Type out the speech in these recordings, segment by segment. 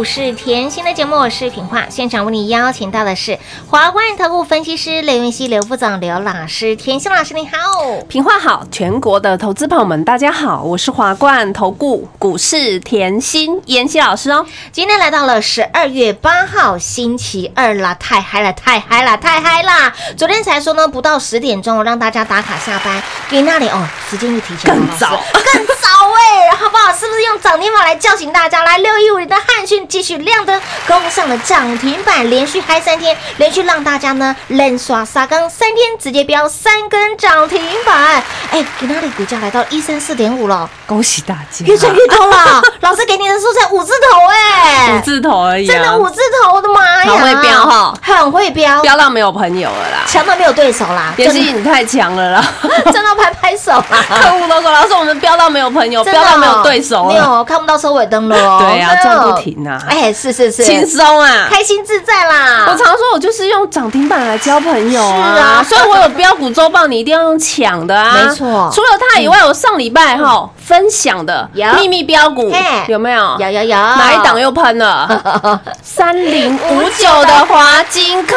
股市甜心的节目，我是品化。现场为你邀请到的是华冠投顾分析师刘云熙、刘副总、刘老师。甜心老师你好，品化好，全国的投资朋友们，大家好，我是华冠投顾股市甜心妍希老师哦。今天来到了十二月八号星期二啦，太嗨了，太嗨了，太嗨啦！昨天才说呢，不到十点钟让大家打卡下班，给那里哦，时间就提前了更早更早哎、好不好？是不是用涨停板来叫醒大家？来，六一五零的汉讯继续亮灯，攻上了涨停板，连续嗨三天，连续让大家呢连刷沙缸三天，直接飙三根涨停板。哎，给那里股价来到一三四点五了，恭喜大家，越赚越多了。老师给你的数才五字头哎、五字头而已、啊，真的五字头，我的妈呀！很会飙哈。很会飙，飙到没有朋友了啦。强到没有对手啦，也是你太强了啦，真的。拍拍手啦。客户都说老师我们飙到没有朋友，飙到没有对手了，没有看不到收尾灯了哦。对啊真的赚不停啊哎，是是是，轻松啊。开心自在啦。我常说，我就是用涨停板来交朋友啊，是啊。所以我有标股周报，你一定要用抢的啊，没错。除了它以外，我上礼拜哈分享的秘密标股嘿。有没有？有有有，哪一档又喷了？三零五九的华金科，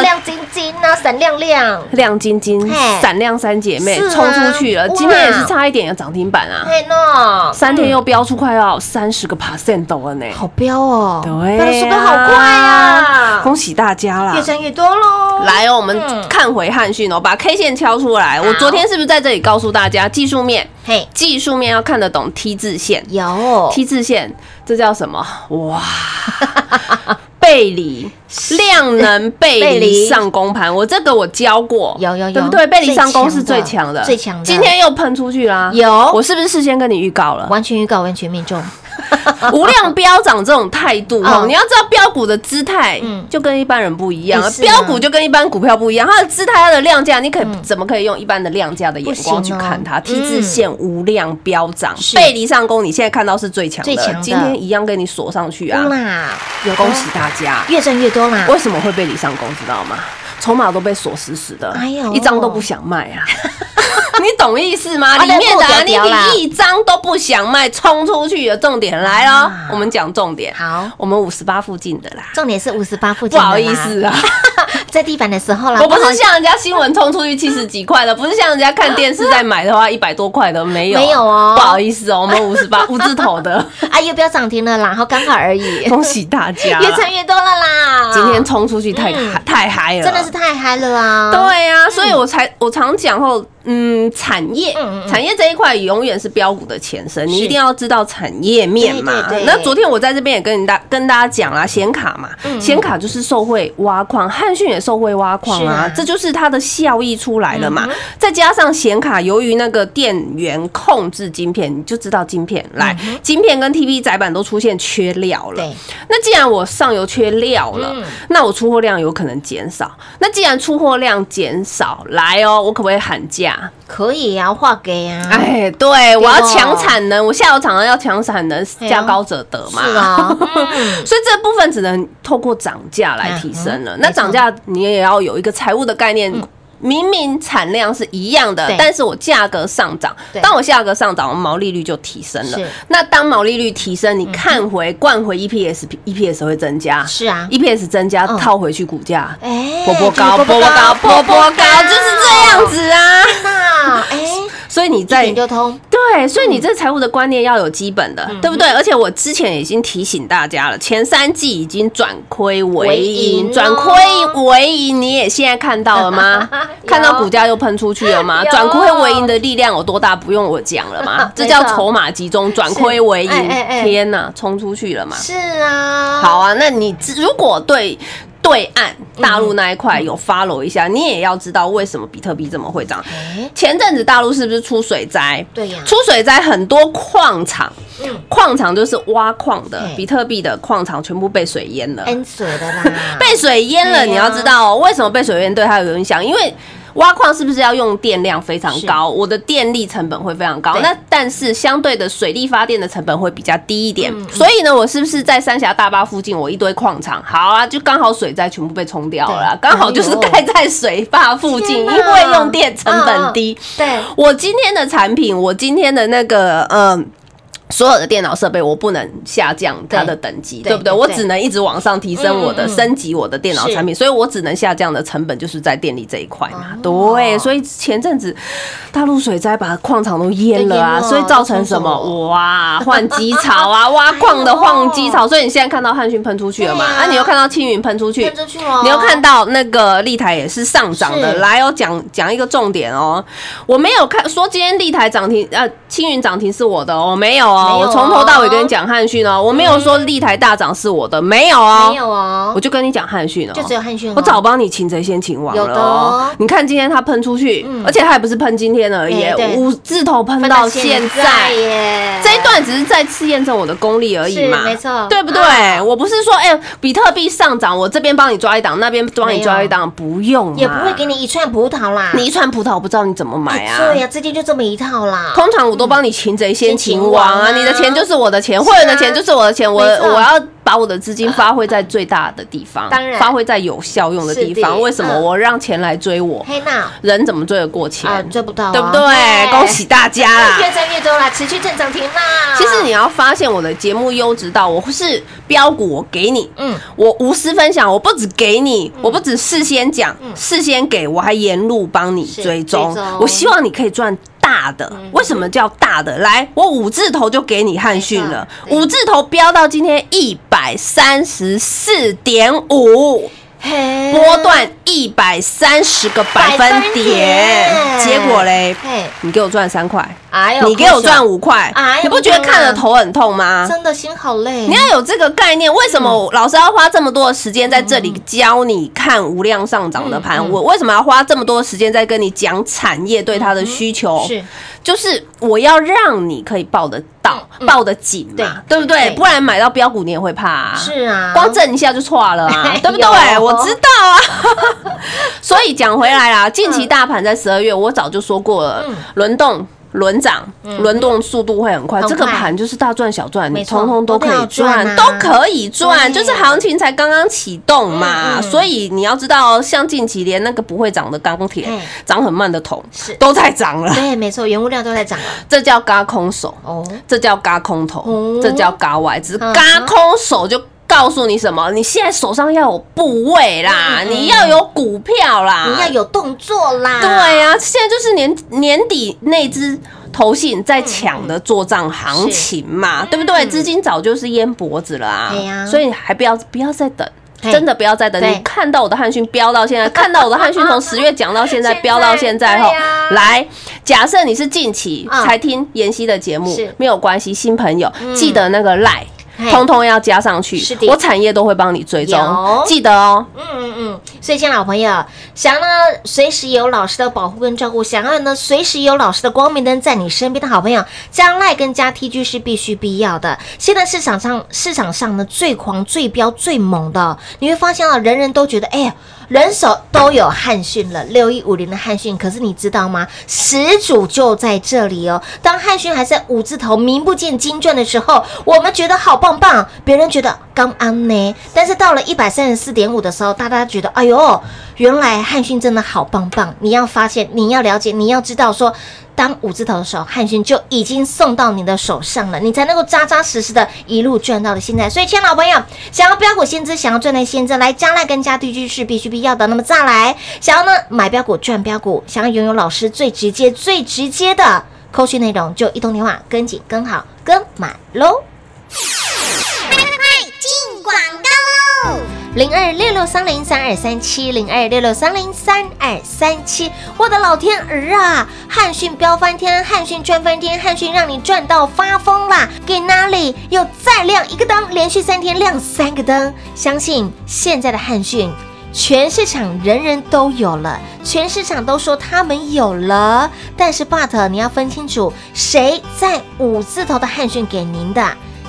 亮晶晶啊，闪亮亮。亮晶晶嘿，闪亮三姐妹冲出去了，今天也是差一点有涨停板啊，嘿喏，三天又飙出快要三十个 percent 了呢，好飙哦，对飙的速度好快啊，恭喜大家啦。越！赚越多喽。来哦，我们嗯。看回汉讯哦，把 K 线敲出来。我昨天是不是在这里告诉大家，技术面，嘿，技术面要看得懂 T 字线。有，T 字线这叫什么？哇，背离。量能背背离。离上攻盘，我这个我教过，有有有。对不对？背离上攻是最最强的，最强的。今天又喷出去啦，有。我是不是事先跟你预告了？完全预告，完全命中。无量飙涨这种态度哦，嗯你要知道标股的姿态嗯就跟一般人不一样标股就跟一般股票不一样，它的姿态、它的量价，你可以怎么可以用一般的量价的眼光去看它？T 嗯字线无量飙涨，是背离上攻，你现在看到是最强的，最强的今天一样跟你锁上去啊！有恭喜大家！越挣越多啦。为什么会背离上攻？知道吗？筹码都被锁死死的，哎呦一张都不想卖啊。你懂意思吗？啊里面的啊那不屌屌啦。你一张都不想卖，冲出去的重点来了，我们讲重点。好。我们五十八附近的啦，重点是五十八附近，不好意思，啊，在地板的时候啦，我不是像人家新闻冲出去七十几块的，不是像人家看电视在买的话 一百多块的，没有，没有哦。不好意思哦，我们五十八五字头的，啊，又不要涨停了啦，然后刚好而已，恭喜大家，越赚越多了啦，今天冲出去太太嗨了，真的是太嗨了啊！对呀、所以我才我常讲后，嗯，产业产业这一块永远是标股的前身，你一定要知道产业面嘛。那昨天我在这边也跟你大跟大家讲啦，显卡嘛，显卡就是受惠挖矿，汉讯也受惠挖矿啊这就是它的效益出来了嘛。再加上显卡，由于那个电源控制晶片，你就知道晶片来，晶片跟 TP 载板都出现缺料了。那既然我上游缺料了，嗯那我出货量有可能减少。那既然出货量减少，来哦，我可不可以喊价？可以啊，画给啊，哎，对，我要抢产能，我下游厂商要抢产能，价高者得嘛。是啊，嗯 所以这部分只能透过涨价来提升了。嗯那涨价你也要有一个财务的概念。明明产量是一样的，但是我价格上涨。对，当我价格上涨，我毛利率就提升了。那当毛利率提升，你看回灌回 EPS，EPS 会增加，是啊，EPS 增加嗯。套回去股价，哎，波波高，就是波波高，波波高，就是这样子啊。那哎，所以你在就通，对，所以你这财务的观念要有基本的，嗯对不对？而且我之前已经提醒大家了，前三季已经转亏为为盈转亏为盈，你也现在看到了吗？看到股价又喷出去了吗？转亏为盈的力量有多大？不用我讲了吗？这叫筹码集中，转亏为盈哎哎哎。天哪，冲出去了嘛？是啊，好啊，那你如果对对岸大陆那一块有 follow 一下，你也要知道为什么比特币这么会涨。哎，前阵子大陆是不是出水灾？对呀出水灾很多矿场，嗯矿场就是挖矿的，比特币的矿场全部被水淹了。淹水的啦，被水淹了，你要知道哦为什么被水淹对它有影响，因为。挖矿是不是要用电量非常高？我的电力成本会非常高，那但是相对的水力发电的成本会比较低一点。嗯所以呢，我是不是在三峡大坝附近，我一堆矿场，好啊，就刚好水灾全部被冲掉了刚好就是盖在水坝附近，因为用电成本低。对，我今天的产品，我今天的那个嗯。所有的电脑设备我不能下降它的等级，对对不对？我只能一直往上提升我的升级我的电脑产品，所以我只能下降的成本就是在电力这一块嘛。对，所以前阵子大陆水灾把矿场都淹了啊，了所以造成什么？哇，换机槽啊，挖矿的换机槽，所以你现在看到汉讯喷出去了嘛？对啊。啊，你又看到青云喷出去，出去哦你又看到那个立台也是上涨的，来哦，讲讲一个重点哦，我没有看说今天立台涨停，呃，青云涨停是我的哦，没有哦我从头到尾跟你讲汉讯哦，我没有说立台大涨是我的，没有哦，没有哦我，就跟你讲汉讯哦，就只有汉讯哦，我早帮你擒贼先擒王有的了哦。哦。你看今天它喷出去，而且它也不是喷今天而已五字头喷到现在。耶，这一段只是再次验证我的功力而已嘛，是没错。对不对？啊我不是说，哎、比特币上涨，我这边帮你抓一档，那边帮你抓一档，不用，也不会给你一串葡萄啦，你一串葡萄，我不知道你怎么买啊。对呀，资金就这么一套啦，通常我都帮你擒贼先擒王先擒王啊啊！你的钱就是我的钱，会员的钱就是我的钱，我我要把我的资金发挥在最大的地方，当然发挥在有效用的地方。为什么嗯我让钱来追我？黑娜人怎么追得过钱？啊，追不到啊，对不对？恭喜大家啦！越赚越多啦，持续正涨停啦。其实你要发现我的节目优质到，我是标股，我给你，嗯我无私分享，我不只给你，我不只事先讲，事先给我还沿路帮你追踪，我希望你可以赚大的。为什么叫大的？来，我五字头就给你汉逊了，五字头飙到今天一百三十四点五。嘿波段一百三十个百分点，结果嘞嘿，你给我赚三块，哎呦，你给我赚五块哎呦，你不觉得看着头很痛吗？真的心好累。你要有这个概念，为什么老师要花这么多的时间在这里教你看无量上涨的盘？我为什么要花这么多时间在跟你讲产业对它的需求？是就是我要让你可以报得到、嗯抱得紧对嘛，对不对？不然买到标股你也会怕啊。是啊，光震一下就错了对不对？我知道啊。所以讲回来啦，近期大盘在十二月，我早就说过了嗯，轮动。轮涨，轮动速度会很快。这个盘就是大赚小赚，你通通都可以都赚，都可以赚。就是行情才刚刚启动嘛，所以你要知道，像近期连那个不会涨的钢铁嘿，涨很慢的铜是都在涨了，对，没错，原物料都在涨了。这叫嘎空手，哦，这叫嘎空头哦，这叫嘎外资，嗯嘎空手就。告诉你什么？你现在手上要有部位啦，你要有股票啦，你要有动作啦。对呀、现在就是年年底那支投信在抢的做账行情嘛，对不对？资金早就是淹脖子了啊，所以还不要不要再等。真的不要再等！你看到我的汉讯飙到现在，看到我的汉讯从 十月讲到现在飙到现在后来，假设你是近期嗯才听妍希的节目是，没有关系，新朋友记得那个赖嘿。通通要加上去是的，我产业都会帮你追踪有，记得哦。嗯嗯嗯，所以，亲爱的老朋友，想要呢随时有老师的保护跟照顾，想要呢随时有老师的光明灯在你身边的好朋友，加赖跟加 TG 是必须必要的。现在市场上市场上呢最狂、最飙、最猛的，你会发现啊，人人都觉得，哎呀。人手都有汉讯了，六一五零的汉讯，可是你知道吗？始祖就在这里哦。当汉讯还在五字头名不见经传的时候，我们觉得好棒棒，别人觉得刚安呢。但是到了一百三十四点五的时候，大家觉得，哎呦，原来汉讯真的好棒棒。你要发现，你要了解，你要知道说。当五字头的时候，汉讯就已经送到你的手上了，你才能够扎扎实实的一路赚到了现在。所以，亲爱的老朋友，想要标股先知，想要赚到先知，来加来跟加 DG 是必须必要的。那么再来，想要呢买标股赚标股，想要拥有老师最直接、最直接的扣讯内容，就一通电话跟紧、跟好、跟满喽。零二六六三零三二三七，零二六六三零三二三七。我的老天儿啊！汉讯飙翻天，汉讯赚翻天，汉讯让你赚到发疯啦！给哪里又再亮一个灯，连续三天亮三个灯。相信现在的汉讯。全市场人人都有了，全市场都说他们有了，但是 but 你要分清楚，谁在五字头的汉讯给您的，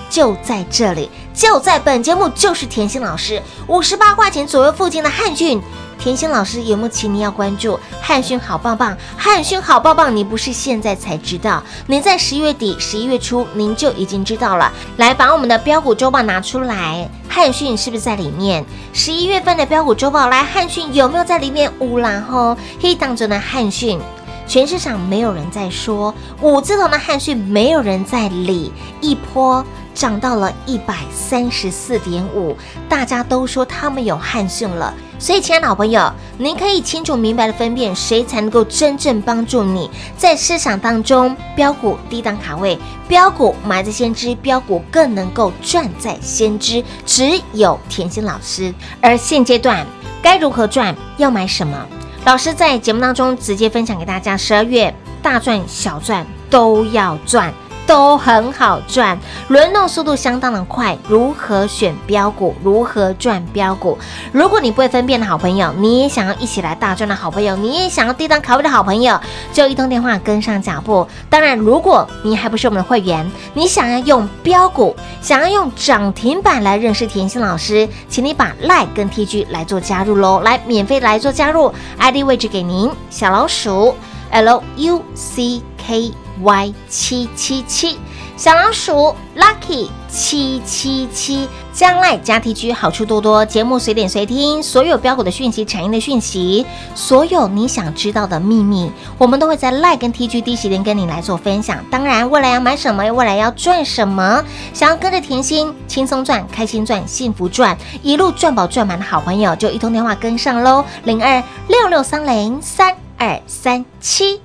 就在这里，就在本节目，就是甜心老师五十八块钱左右附近的汉讯。甜心老师有没有请你要关注汉讯好棒棒？汉讯好棒棒，你不是现在才知道，你在十月底、十一月初您就已经知道了。来，把我们的标股周报拿出来，汉讯是不是在里面？十一月份的标股周报，来汉讯有没有在里面？乌然后黑当中的汉讯。全市场没有人在说五字头的汉讯，没有人在理，一波涨到了一百三十四点五，大家都说他们有汉讯了。所以，亲爱的好朋友，您可以清楚明白的分辨谁才能够真正帮助你在市场当中标股低档卡位，标股埋在先知，标股更能够赚在先知，只有甜心老师。而现阶段该如何赚，要买什么？老师在节目当中直接分享给大家，十二月大赚小赚都要赚。都很好赚，轮动速度相当的快。如何选标股？如何赚标股？如果你不会分辨的好朋友，你也想要一起来大赚的好朋友，你也想要低档卡位的好朋友，就一通电话跟上脚步。当然，如果你还不是我们的会员，你想要用标股，想要用涨停板来认识甜心老师，请你把 Line 跟 TG 来做加入喽，来免费来做加入，ID 位置给您，小老鼠 L U C K。Y 七七七，小老鼠 Lucky 七七七，将来加 T G 好处多多，节目随点随听，所有标股的讯息、产业的讯息，所有你想知道的秘密，我们都会在 Like 跟 T G 第一时间跟你来做分享。当然，未来要买什么，未来要赚什么，想要跟着甜心轻松赚、开心赚、幸福赚，一路赚饱赚满的好朋友，就一通电话跟上喽，零二六六三零三二三七。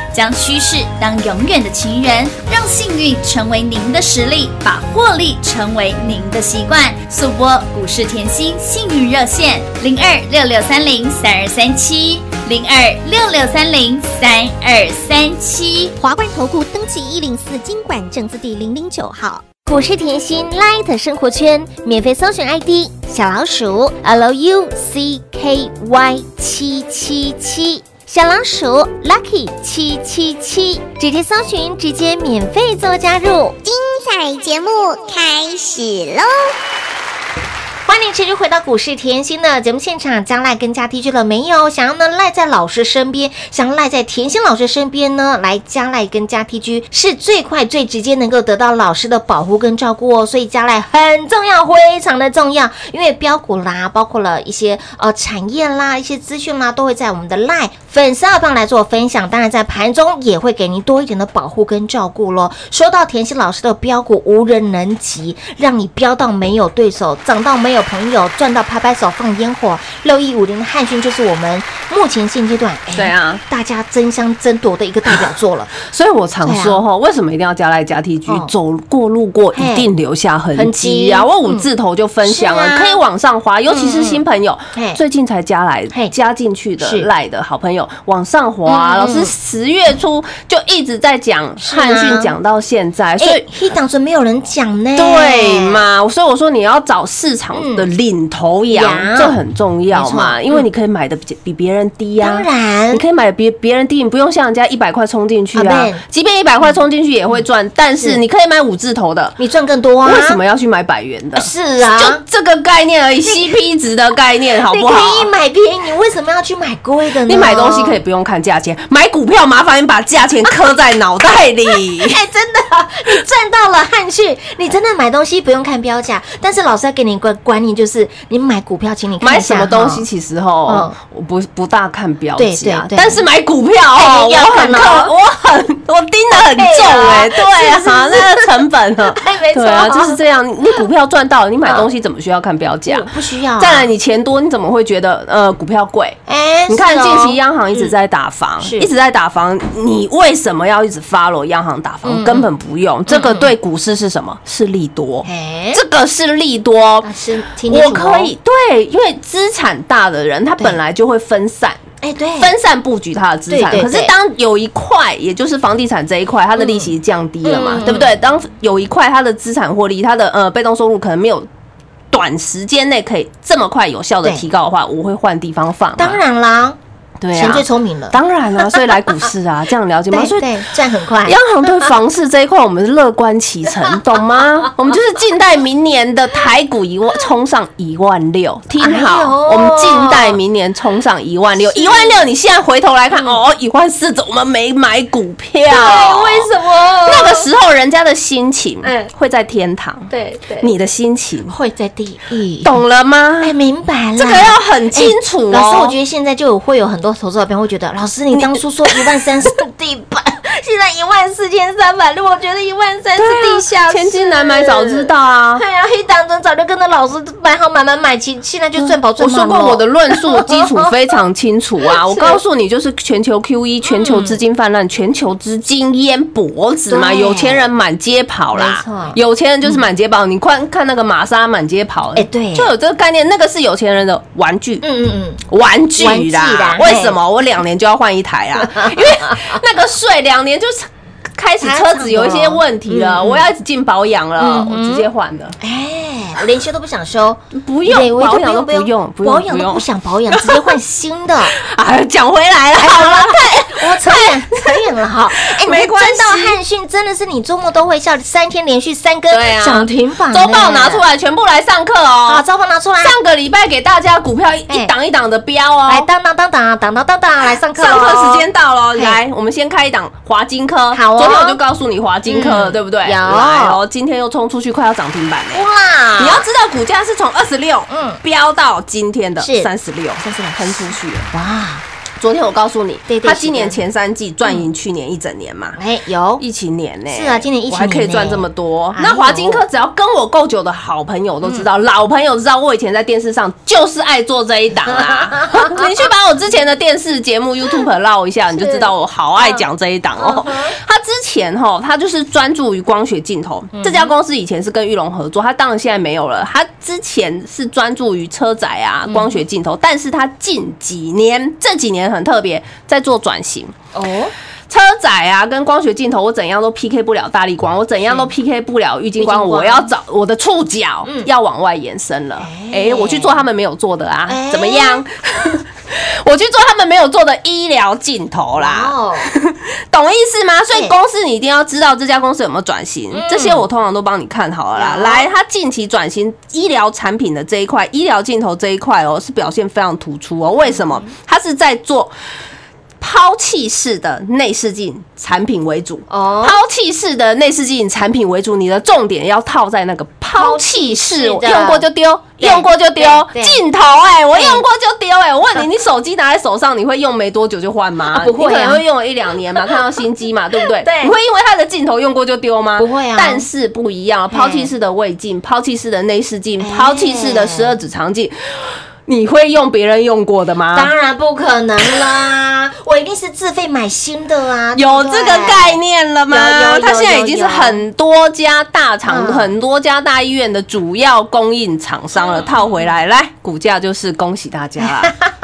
将趋势当永远的情人，让幸运成为您的实力，把获利成为您的习惯。速播股市甜心幸运热线零二六六三零三二三七零二六六三零三二三七。华冠投顾登记一零四经管证字第零零九号。股市甜心 Light 生活圈免费搜寻 ID 小老鼠 L U C K Y 七七七。小老鼠 Lucky 七七七，直接搜寻，直接免费做加入。精彩节目开始喽！欢迎持续回到股市甜心的节目现场，将赖跟加 T G 了没有？想要呢赖在老师身边，想赖在甜心老师身边呢，来加赖跟加 T G 是最快最直接能够得到老师的保护跟照顾哦，所以加赖很重要，非常的重要，因为标股啦，包括了一些呃产业啦、一些资讯啦，都会在我们的赖粉丝二帮来做分享，当然在盘中也会给您多一点的保护跟照顾喽。说到甜心老师的标股无人能及，让你飙到没有对手，涨到没有有朋友，赚到拍拍手放烟火。六一五零的汉讯就是我们目前现阶段哎对啊，大家争相争夺的一个代表作了。所以我常说哈，为什么一定要加来加 T G？哦走过路过一定留下痕痕迹迹啊！我五字头就分享啊了，可以往上滑，尤其是新朋友，最近才加来加进去的赖的好朋友，往上滑。嗯老师十月初就一直在讲汉讯，讲到现在，所哎以。，一档准没有人讲呢。对？嘛？所以我说你要找市场的领头羊，羊这很重要没嘛，错因为你可以买的比比别人低呀、当然你可以买别别人低，你不用像人家一百块冲进去啊即便一百块冲进去也会赚，但是是你可以买五字头的，你赚更多啊？为什么要去买百元的？是啊，就这个概念而已，CP 值的概念，好不好？你可以买便宜，你为什么要去买贵的呢？你买东西可以。不用看价钱，买股票麻烦你把价钱刻在脑袋里。哎，真的，你赚到了汉讯，你真的买东西不用看标价，但是老师要给你一个观念，就是你买股票，请你看买什么东西其实哈嗯，我不不大看标对价对，对。但是买股票哦，我很我很我盯得很重哎，对对啊那个成本啊。哎没，错。对啊，就是这样。你股票赚到了，你买嗯东西怎么需要看标价？不？不需要啊。再来，你钱多，你怎么会觉得呃股票贵？哎，你看近期央行一直在打房，一直在打房，你为什么要一直 follow 央行打房？嗯。根本不用，这个对股市是什么？是利多，哎，这个是利多我可以对，因为资产大的人，他本来就会分散。哎，对，分散布局他的资产，可是当有一块，也就是房地产这一块，它的利息降低了嘛，嗯对不对？当有一块它的资产获利，它的呃被动收入可能没有短时间内可以这么快有效的提高的话，我会换地方放。当然啦，对啊钱最啊，聪明了，当然了，所以来股市啊，这样了解吗？所以赚很快。央行对房市这一块，我们是乐观其成，懂吗？我们就是静待明年的台股一万冲上一万六，听好，我们静待明年冲上一万六，一万六，你现在回头来看，哦，一万四，怎么没买股票？对，为什么？那个时候人家的心情嗯会在天堂，对对，你的心情会在地狱。懂了吗？哎，明白了。这个要很清楚哦。老师，我觉得现在就有会有很多投资者朋友会觉得，老师你当初说一万三是 地板，现在一万四千三百六，我觉得一万三是地下室千金难买早知道。啊。对呀，黑党中早就跟着老师买好买买买其，现在就赚饱我赚满了说过我的论述基础非常清楚啊！我告诉你，就是全球 Q E，全球资金泛滥，全球资金淹脖子嘛，有钱人满街跑啦有钱人就是满街跑。你看看那个玛莎满街跑，哎对就有这个概念，那个是有钱人的玩具。嗯嗯嗯，玩具啦为什么我两年就要换一台啊？因为那个税两年就是开始车子有一些问题了，我要一直进保养了嗯，我直接换的。哎，我连修都不想修，不用保养都不用，保养都不。想保养，直接换新的。哎，讲回来了，好了，我扯远扯远了哈，哎，没关系赚到汉讯真的是你周末都会笑，三天连续三根涨停板，周报拿出来，全部来上课好，哦。周报拿出来，上个礼拜给大家股票一档一档的标哦，来当当当当当当当当，来上课上课咯时间到了，嘿。来，我们先开一档华金科。好哦。昨天我就告诉你华金科对不对？有。来哦，今天又冲出去，快要涨停板了。哇，你要知道，股价是从二十六，嗯。嗯，飙到今天的三十六，三十六。喷出去了。哇，昨天我告诉你对，对它今年前三季赚赢去年一整年嘛。哎有疫情年呢、是啊今年疫情年还可以赚这么多。那华金科只要跟我够久的好朋友都知道，老朋友知道，我以前在电视上就是爱做这一档啊。你去把我之前的电视节目 YouTube 绕一下，你就知道我好爱讲这一档哦。他之前哈，他就是专注于光学镜头。这家公司以前是跟玉龙合作，他当然现在没有了。他之前是专注于车载啊、光学镜头，但是他近几年这几年很特别，在做转型。哦，车载啊，跟光学镜头，我怎样都 PK 不了大力光，我怎样都 PK 不了郁金光，我要找我的触角要往外延伸了。哎哎，我去做他们没有做的啊哎，怎么样？我 我去做他们没有做的医疗镜头啦，哦，懂意思吗？所以公司你一定要知道这家公司有没有转型，这些我通常都帮你看好了啦。来，它近期转型医疗产品的这一块，医疗镜头这一块哦，是表现非常突出哦。为什么？它是在做。抛弃式的内视镜产品为主，哦。抛弃式的内视镜产品为主，你的重点要套在那个抛弃式，用过就丢，用过就丢镜头，哎，我用过就丢，哎，我问你，你手机拿在手上，你会用没多久就换吗？啊 不会啊。你可能会用了一两年嘛，看到新机嘛，对不对？对。你会因为它的镜头用过就丢吗？不会啊。但是不一样，抛弃式的胃镜、抛弃式的内视镜、哎。抛弃式的十二指肠镜，你会用别人用过的吗？当然不可能啦，我一定是自费买新的啊，有这个概念了吗？它现在已经是很多家大厂、嗯很多家大医院的主要供应厂商了。套回来，来股价就是恭喜大家啦，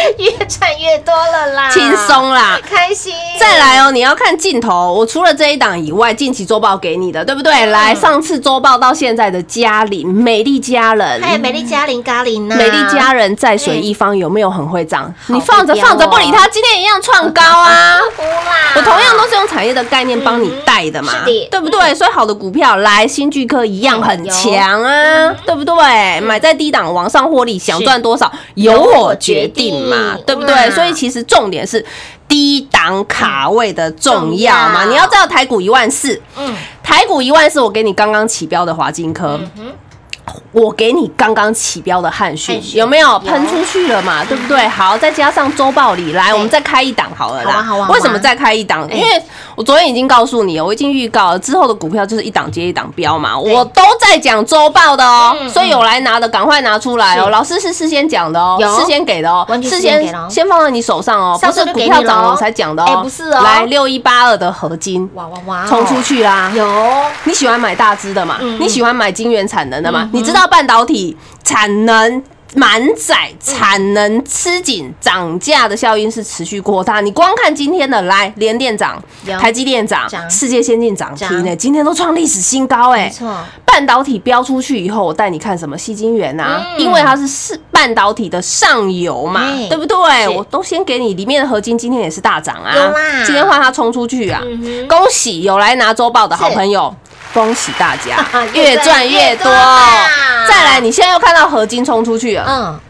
越赚越多了啦，轻松啦。开心。再来哦，你要看镜头。我除了这一档以外，近期周报给你的，对不对？嗯来，上次周报到现在的嘉玲、美丽佳人，还有美丽嘉玲咖玲呢，美丽佳人在水一方有没有很会涨？你放着放着不理它，今天一样创高啊！我同样都是用产业的概念帮你带的嘛，是的对不对？所以好的股票来新巨科一样很强啊，对不对？买在低档往上获利，想赚多少由我决定嘛，对不对？所以其实重点是低档卡位的重要嘛。要你要知道台股一万四，嗯台股一万四，我给你刚刚起标的华金科。我给你刚刚起标的汉讯有没有有喷出去了嘛？对不对？好，再加上周报里来，我们再开一档好了啦。好啊好啊好啊为什么再开一档？因为我昨天已经告诉你了，我已经预告了，之后的股票就是一档接一档标嘛。我都在讲周报的哦，嗯所以有来拿的赶快拿出来哦。老师是事先讲的哦，事先给的哦事事先先先放在你手上哦，不是股票涨了我才讲的哎哦，不是哦来六一八二的合金哇哇哇，冲出去啦！有你喜欢买大只的嘛？嗯你喜欢买金源产能的嘛？你知道半导体产能。满载产能吃紧，涨价的效应是持续扩大。你光看今天的来，联电涨，台积电涨涨，世界先进涨停呢，涨今天都创历史新高哎、没错，半导体飙出去以后，我带你看什么细晶圆啊？嗯因为它是是半导体的上游嘛哎，对不对？我都先给你里面的合金，今天也是大涨啊，今天换它冲出去啊！嗯恭喜有来拿周报的好朋友，恭喜大家 越越赚赚越多。再来，你现在又看到合金冲出去了，嗯，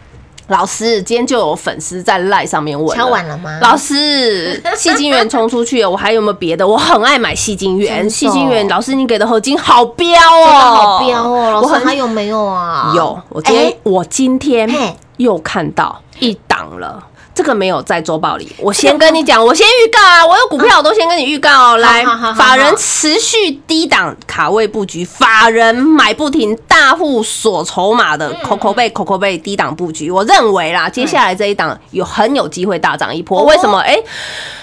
老师，今天就有粉丝在赖上面问，敲完了吗？老师，细晶圆冲出去了，我还有没有别的？我很爱买细晶圆，真的细晶圆，老师你给的合金好标哦，好标哦，老师还有没有啊？有，我今天哎我今天又看到一档了。这个没有在周报里，我先跟你讲，我先预告啊，我有股票我都先跟你预告哦。来法人持续低档卡位布局，法人买不停，大户锁筹码的嗯口口贝口口贝低档布局，我认为啦，接下来这一档有很有机会大涨一波。哦为什么？哎，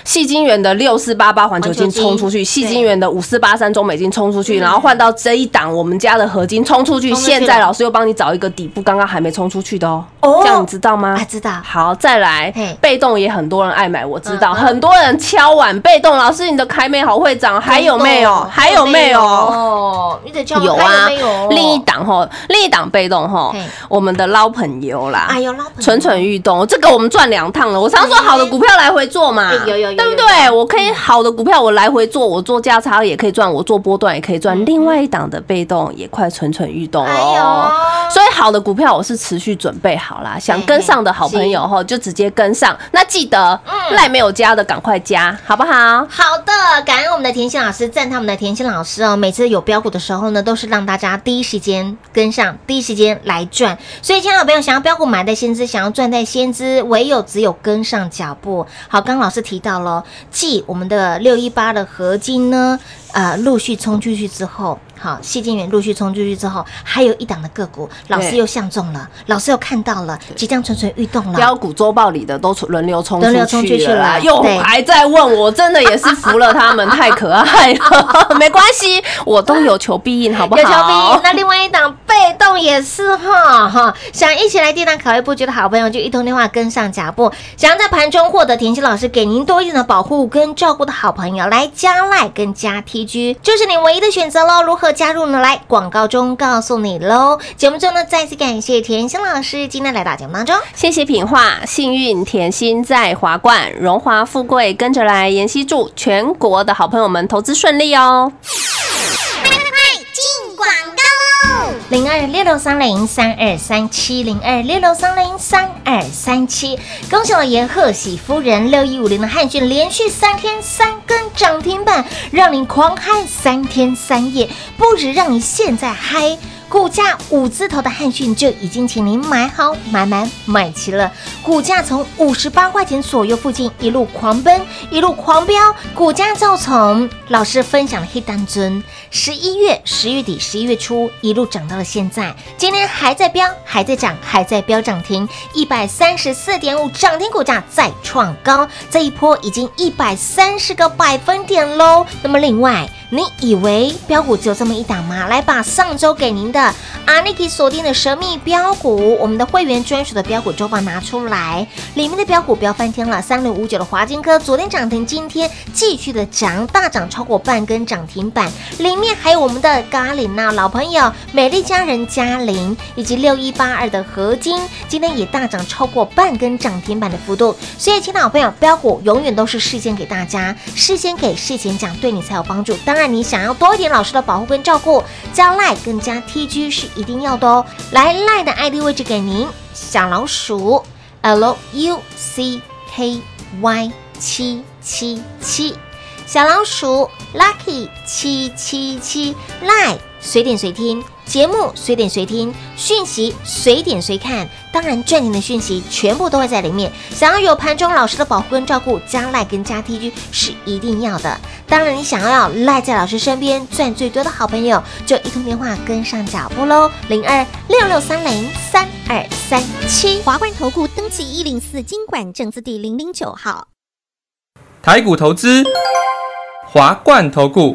细金元的六四八八环球金冲出去，细金元的五四八三中美金冲出去，然后换到这一档我们家的合金冲出去，现在老师又帮你找一个底部，刚刚还没冲出去的哦。哦这样你知道吗？啊知道好，再来嘿，被动也很多人爱买，我知道，很多人敲碗被动。老师，你的凯美好会涨，还有没有？还有没有？哦？你得叫有啊另一档吼，另一档被动吼，我们的捞朋友啦，哎呦，蠢蠢欲动，这个我们赚两趟了。我常说好的股票来回做嘛，哎有有有有对不对？我可以好的股票我来回做，我做价差也可以赚，我做波段也可以赚。另外一档的被动也快蠢蠢欲动哎了。呦，所以好的股票我是持续准备好啦，想跟上的好朋友哈就直接跟上。那记得嗯赖没有加的赶快加，好不好？好的，感恩我们的甜心老师，赞叹我们的甜心老师哦。每次有标股的时候呢，都是让大家第一时间跟上，第一时间来赚。所以，亲爱的朋友，想要标股买在先知，想要赚在先知，唯有只有跟上脚步。好，刚刚老师提到了，继我们的六一八的合金呢，呃，陆续冲出去之后。好，细晶圆陆续冲出去之后，还有一档的个股，老师又相中了，老师又看到了，即将蠢蠢欲动了。标股周报里的都轮流冲轮流冲出去了又还在问我，真的也是服了他们，太可爱了。没关系，我都有求必应，好不好？有求必应。那另外一档被被动也是哈哈。想一起来电档考一布局的好朋友，就一通电话跟上脚步。想要在盘中获得田心老师给您多一点的保护跟照顾的好朋友，来加赖跟加就是你唯一的选择喽。如何加入呢？来广告中告诉你喽。节目中呢，再次感谢甜心老师今天来到节目当中。谢谢品画，幸运甜心在华冠，荣华富贵跟着来。妍希祝全国的好朋友们投资顺利哦。快进广告喽！零二六六三零三二三七零二六六三零三二三七，恭喜老爷贺喜夫人六一五零的汉讯连续三天三根涨停板，让您狂嗨三天三夜，不止让你现在嗨。股价五字头的汉讯就已经请您买好买满买齐了，股价从五十八块钱左右附近一路狂奔，一路狂飙，股价就从老师分享的黑单尊，十一月十月底十一月初一路涨到了现在，今天还在飙，还在涨，还在飙涨停，一百三十四点五涨停股价再创高，这一波已经一百三十个百分点喽。那么另外。你以为标股只有这么一档吗？来把上周给您的阿 n i k 锁定的神秘标股，我们的会员专属的标股周报拿出来，里面的标股不要翻天了。三零五九的华金科昨天涨停，今天继续的涨，大涨超过半根涨停板。里面还有我们的咖喱呐，老朋友美丽佳人嘉玲，以及六一八二的合金，今天也大涨超过半根涨停板的幅度。所以，亲老朋友，标股永远都是事先给大家，事先给，事前讲，对你才有帮助。当然，你想要多一点老师的保护跟照顾，加赖更加 TG 是一定要的哦。来，赖的 ID 位置给您，小老鼠 L U C K Y 七七七，小老鼠 Lucky 七七七，赖随点随听。节目随点随听，讯息随点随看，当然赚钱的讯息全部都会在里面。想要有盘中老师的保护跟照顾，加赖跟加 TG 是一定要的。当然，你想要赖在老师身边赚最多的好朋友，就一通电话跟上脚步喽，零二六六三零三二三七。华冠投顾登记一零四经管证字第零零九号。台股投资，华冠投顾。